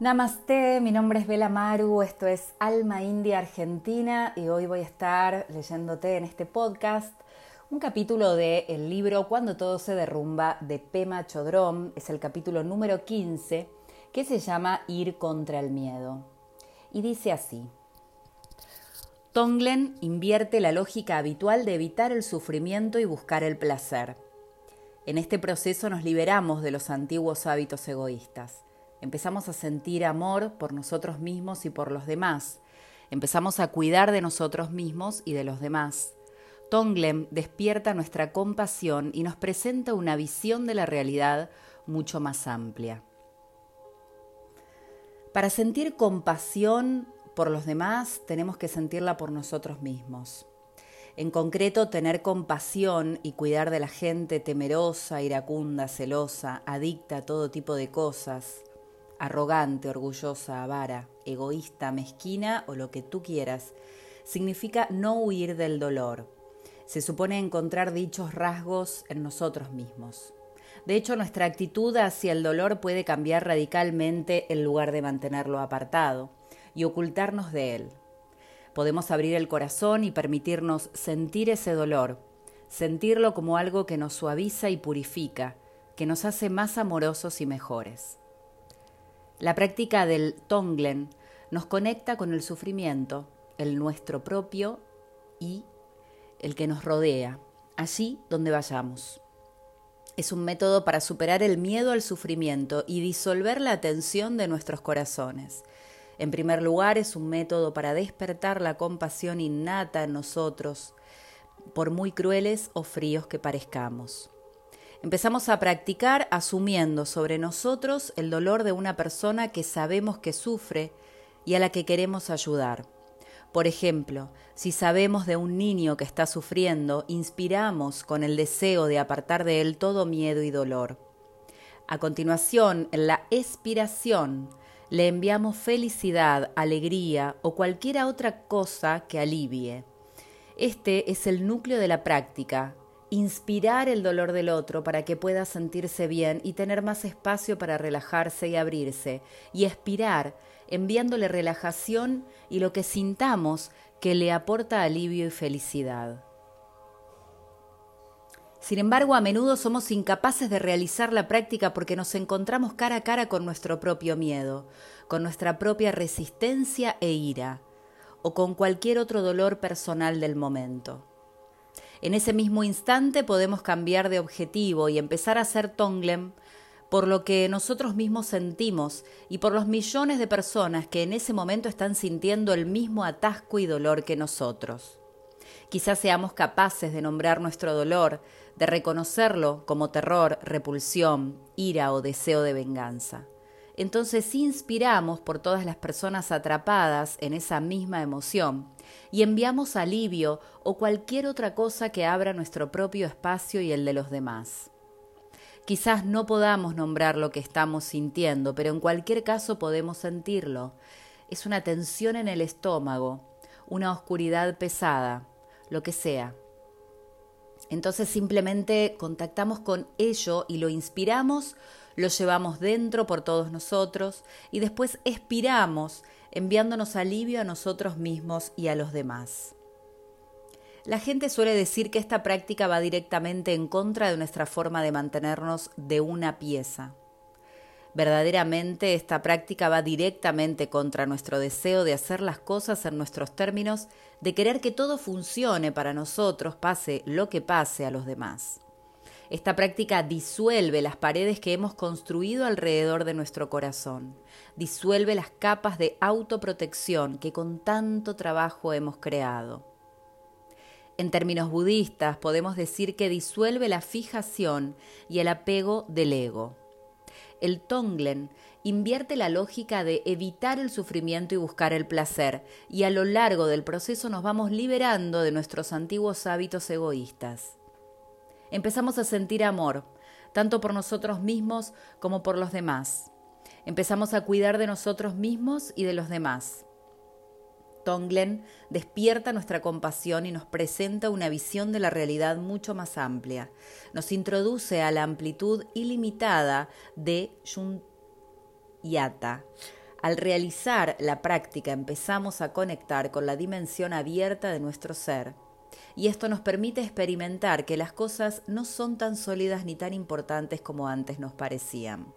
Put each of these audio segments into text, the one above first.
Namaste, mi nombre es Bela Maru, esto es Alma India Argentina y hoy voy a estar leyéndote en este podcast un capítulo del el libro Cuando todo se derrumba de Pema Chodron, es el capítulo número 15 que se llama Ir contra el miedo. Y dice así. Tonglen invierte la lógica habitual de evitar el sufrimiento y buscar el placer. En este proceso nos liberamos de los antiguos hábitos egoístas Empezamos a sentir amor por nosotros mismos y por los demás. Empezamos a cuidar de nosotros mismos y de los demás. Tonglem despierta nuestra compasión y nos presenta una visión de la realidad mucho más amplia. Para sentir compasión por los demás tenemos que sentirla por nosotros mismos. En concreto, tener compasión y cuidar de la gente temerosa, iracunda, celosa, adicta a todo tipo de cosas, arrogante, orgullosa, avara, egoísta, mezquina o lo que tú quieras, significa no huir del dolor. Se supone encontrar dichos rasgos en nosotros mismos. De hecho, nuestra actitud hacia el dolor puede cambiar radicalmente en lugar de mantenerlo apartado y ocultarnos de él. Podemos abrir el corazón y permitirnos sentir ese dolor, sentirlo como algo que nos suaviza y purifica, que nos hace más amorosos y mejores. La práctica del Tonglen nos conecta con el sufrimiento, el nuestro propio y el que nos rodea, allí donde vayamos. Es un método para superar el miedo al sufrimiento y disolver la tensión de nuestros corazones. En primer lugar, es un método para despertar la compasión innata en nosotros, por muy crueles o fríos que parezcamos. Empezamos a practicar asumiendo sobre nosotros el dolor de una persona que sabemos que sufre y a la que queremos ayudar. Por ejemplo, si sabemos de un niño que está sufriendo, inspiramos con el deseo de apartar de él todo miedo y dolor. A continuación, en la expiración, le enviamos felicidad, alegría o cualquier otra cosa que alivie. Este es el núcleo de la práctica, inspirar el dolor del otro para que pueda sentirse bien y tener más espacio para relajarse y abrirse, y expirar enviándole relajación y lo que sintamos que le aporta alivio y felicidad. Sin embargo, a menudo somos incapaces de realizar la práctica porque nos encontramos cara a cara con nuestro propio miedo, con nuestra propia resistencia e ira, o con cualquier otro dolor personal del momento. En ese mismo instante podemos cambiar de objetivo y empezar a hacer Tonglem por lo que nosotros mismos sentimos y por los millones de personas que en ese momento están sintiendo el mismo atasco y dolor que nosotros. Quizás seamos capaces de nombrar nuestro dolor, de reconocerlo como terror, repulsión, ira o deseo de venganza. Entonces inspiramos por todas las personas atrapadas en esa misma emoción y enviamos alivio o cualquier otra cosa que abra nuestro propio espacio y el de los demás. Quizás no podamos nombrar lo que estamos sintiendo, pero en cualquier caso podemos sentirlo. Es una tensión en el estómago, una oscuridad pesada, lo que sea. Entonces simplemente contactamos con ello y lo inspiramos, lo llevamos dentro por todos nosotros y después expiramos enviándonos alivio a nosotros mismos y a los demás. La gente suele decir que esta práctica va directamente en contra de nuestra forma de mantenernos de una pieza. Verdaderamente esta práctica va directamente contra nuestro deseo de hacer las cosas en nuestros términos, de querer que todo funcione para nosotros, pase lo que pase a los demás. Esta práctica disuelve las paredes que hemos construido alrededor de nuestro corazón, disuelve las capas de autoprotección que con tanto trabajo hemos creado. En términos budistas podemos decir que disuelve la fijación y el apego del ego. El Tonglen invierte la lógica de evitar el sufrimiento y buscar el placer, y a lo largo del proceso nos vamos liberando de nuestros antiguos hábitos egoístas empezamos a sentir amor, tanto por nosotros mismos como por los demás. Empezamos a cuidar de nosotros mismos y de los demás. Tonglen despierta nuestra compasión y nos presenta una visión de la realidad mucho más amplia. Nos introduce a la amplitud ilimitada de Yata, Al realizar la práctica empezamos a conectar con la dimensión abierta de nuestro ser y esto nos permite experimentar que las cosas no son tan sólidas ni tan importantes como antes nos parecían.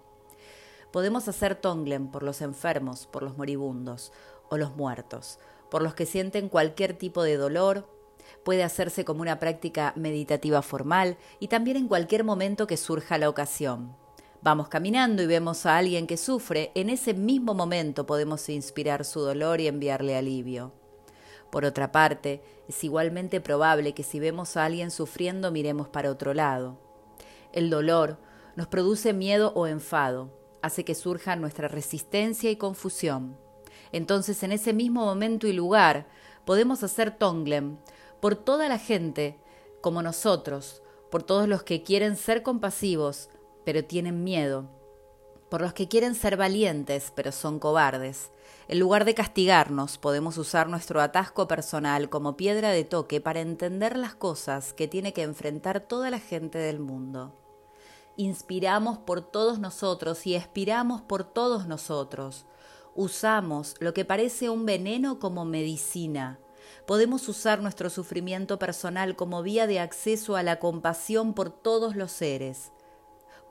Podemos hacer tonglen por los enfermos, por los moribundos o los muertos, por los que sienten cualquier tipo de dolor, puede hacerse como una práctica meditativa formal y también en cualquier momento que surja la ocasión. Vamos caminando y vemos a alguien que sufre, en ese mismo momento podemos inspirar su dolor y enviarle alivio. Por otra parte, es igualmente probable que si vemos a alguien sufriendo miremos para otro lado. El dolor nos produce miedo o enfado, hace que surja nuestra resistencia y confusión. Entonces, en ese mismo momento y lugar, podemos hacer tonglem por toda la gente como nosotros, por todos los que quieren ser compasivos, pero tienen miedo, por los que quieren ser valientes, pero son cobardes, en lugar de castigarnos, podemos usar nuestro atasco personal como piedra de toque para entender las cosas que tiene que enfrentar toda la gente del mundo. Inspiramos por todos nosotros y expiramos por todos nosotros. Usamos lo que parece un veneno como medicina. Podemos usar nuestro sufrimiento personal como vía de acceso a la compasión por todos los seres.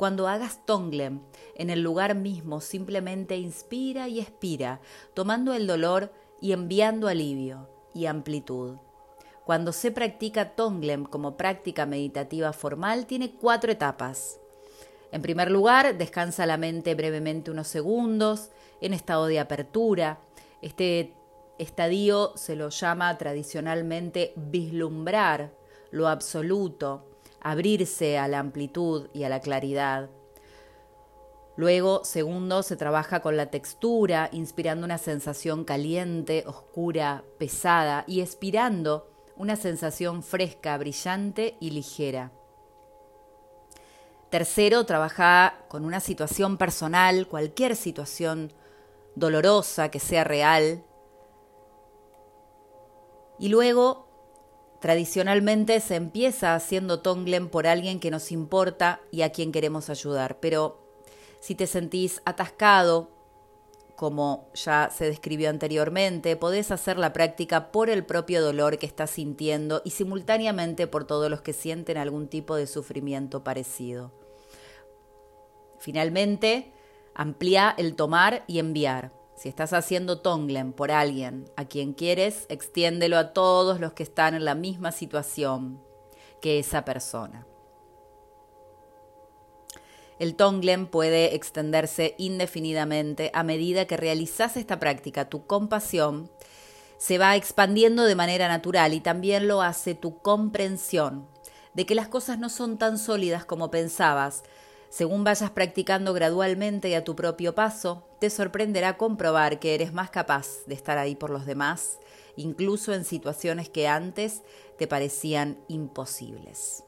Cuando hagas Tonglem en el lugar mismo, simplemente inspira y expira, tomando el dolor y enviando alivio y amplitud. Cuando se practica Tonglem como práctica meditativa formal, tiene cuatro etapas. En primer lugar, descansa la mente brevemente unos segundos, en estado de apertura. Este estadio se lo llama tradicionalmente vislumbrar lo absoluto, abrirse a la amplitud y a la claridad. Luego, segundo, se trabaja con la textura, inspirando una sensación caliente, oscura, pesada y expirando una sensación fresca, brillante y ligera. Tercero, trabaja con una situación personal, cualquier situación dolorosa que sea real. Y luego Tradicionalmente se empieza haciendo tonglen por alguien que nos importa y a quien queremos ayudar, pero si te sentís atascado, como ya se describió anteriormente, podés hacer la práctica por el propio dolor que estás sintiendo y simultáneamente por todos los que sienten algún tipo de sufrimiento parecido. Finalmente, amplía el tomar y enviar. Si estás haciendo tonglen por alguien a quien quieres, extiéndelo a todos los que están en la misma situación que esa persona. El tonglen puede extenderse indefinidamente a medida que realizas esta práctica. Tu compasión se va expandiendo de manera natural y también lo hace tu comprensión de que las cosas no son tan sólidas como pensabas, según vayas practicando gradualmente y a tu propio paso, te sorprenderá comprobar que eres más capaz de estar ahí por los demás, incluso en situaciones que antes te parecían imposibles.